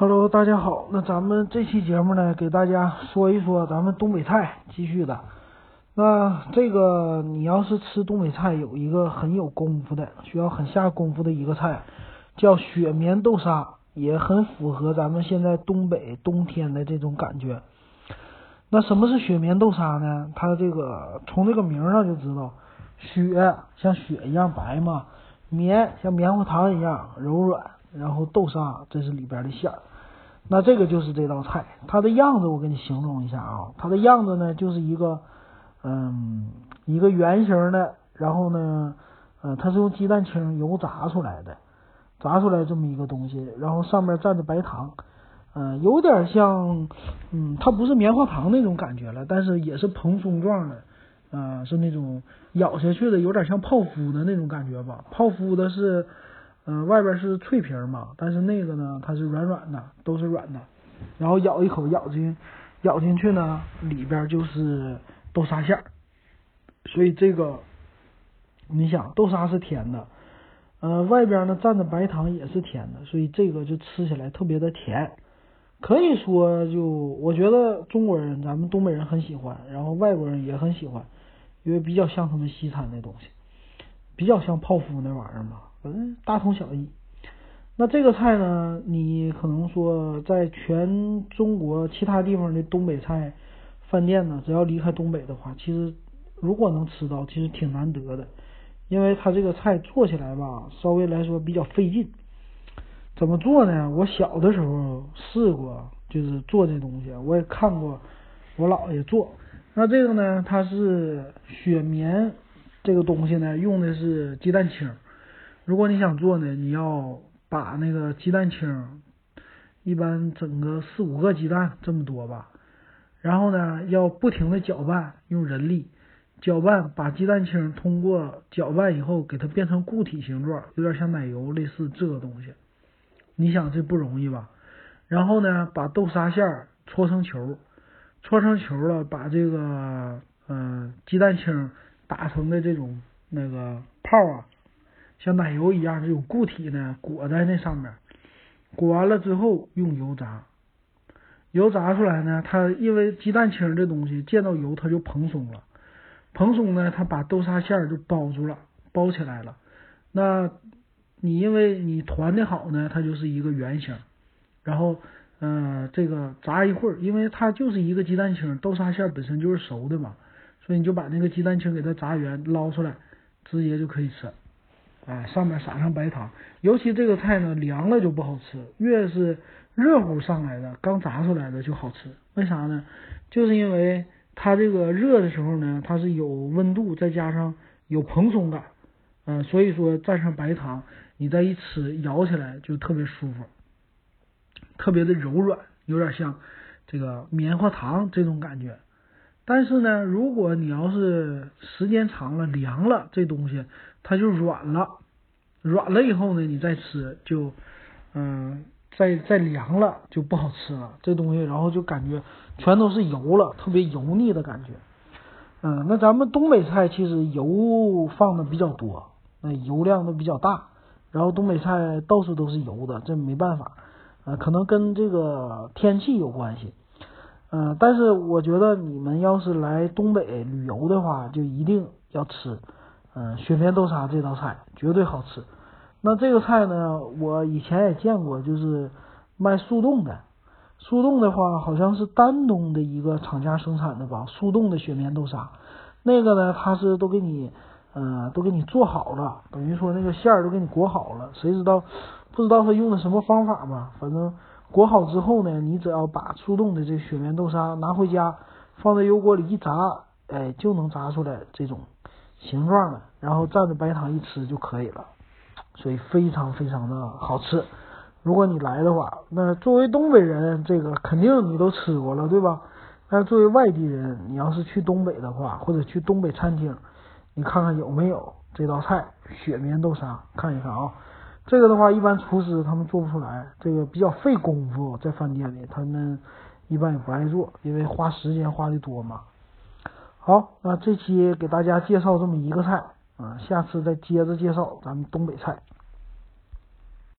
Hello，大家好。那咱们这期节目呢，给大家说一说咱们东北菜，继续的。那这个你要是吃东北菜，有一个很有功夫的，需要很下功夫的一个菜，叫雪棉豆沙，也很符合咱们现在东北冬天的这种感觉。那什么是雪棉豆沙呢？它这个从这个名上就知道，雪像雪一样白嘛，棉像棉花糖一样柔软，然后豆沙这是里边的馅儿。那这个就是这道菜，它的样子我给你形容一下啊，它的样子呢就是一个，嗯，一个圆形的，然后呢，呃，它是用鸡蛋清油炸出来的，炸出来这么一个东西，然后上面蘸着白糖，嗯，有点像，嗯，它不是棉花糖那种感觉了，但是也是蓬松状的，啊，是那种咬下去的有点像泡芙的那种感觉吧，泡芙的是。嗯，外边是脆皮嘛，但是那个呢，它是软软的，都是软的。然后咬一口，咬进，咬进去呢，里边就是豆沙馅儿。所以这个，你想，豆沙是甜的，呃，外边呢蘸着白糖也是甜的，所以这个就吃起来特别的甜。可以说，就我觉得中国人，咱们东北人很喜欢，然后外国人也很喜欢，因为比较像他们西餐的东西，比较像泡芙那玩意儿嘛。反正，大同小异。那这个菜呢，你可能说在全中国其他地方的东北菜饭店呢，只要离开东北的话，其实如果能吃到，其实挺难得的，因为它这个菜做起来吧，稍微来说比较费劲。怎么做呢？我小的时候试过，就是做这东西，我也看过我姥爷做。那这个呢，它是雪棉这个东西呢，用的是鸡蛋清。如果你想做呢，你要把那个鸡蛋清，一般整个四五个鸡蛋这么多吧，然后呢要不停的搅拌，用人力搅拌，把鸡蛋清通过搅拌以后给它变成固体形状，有点像奶油类似这个东西。你想这不容易吧？然后呢把豆沙馅搓成球，搓成球了，把这个嗯鸡蛋清打成的这种那个泡啊。像奶油一样这种固体呢，裹在那上面，裹完了之后用油炸，油炸出来呢，它因为鸡蛋清这东西见到油它就蓬松了，蓬松呢，它把豆沙馅儿就包住了，包起来了。那你因为你团的好呢，它就是一个圆形，然后嗯，这个炸一会儿，因为它就是一个鸡蛋清，豆沙馅本身就是熟的嘛，所以你就把那个鸡蛋清给它炸圆，捞出来，直接就可以吃。啊，上面撒上白糖，尤其这个菜呢，凉了就不好吃，越是热乎上来的，刚炸出来的就好吃。为啥呢？就是因为它这个热的时候呢，它是有温度，再加上有蓬松感，嗯，所以说蘸上白糖，你再一吃，咬起来就特别舒服，特别的柔软，有点像这个棉花糖这种感觉。但是呢，如果你要是时间长了凉了，这东西它就软了，软了以后呢，你再吃就，嗯，再再凉了就不好吃了。这东西然后就感觉全都是油了，特别油腻的感觉。嗯，那咱们东北菜其实油放的比较多，那油量都比较大，然后东北菜到处都是油的，这没办法，呃，可能跟这个天气有关系。嗯，但是我觉得你们要是来东北旅游的话，就一定要吃，嗯，雪棉豆沙这道菜绝对好吃。那这个菜呢，我以前也见过，就是卖速冻的。速冻的话，好像是丹东的一个厂家生产的吧，速冻的雪棉豆沙。那个呢，它是都给你，嗯，都给你做好了，等于说那个馅儿都给你裹好了。谁知道，不知道他用的什么方法吧？反正。裹好之后呢，你只要把速冻的这雪棉豆沙拿回家，放在油锅里一炸，哎，就能炸出来这种形状的。然后蘸着白糖一吃就可以了，所以非常非常的好吃。如果你来的话，那作为东北人，这个肯定你都吃过了，对吧？但是作为外地人，你要是去东北的话，或者去东北餐厅，你看看有没有这道菜雪棉豆沙，看一看啊。这个的话，一般厨师他们做不出来，这个比较费功夫，在饭店里他们一般也不爱做，因为花时间花的多嘛。好，那这期给大家介绍这么一个菜啊，下次再接着介绍咱们东北菜。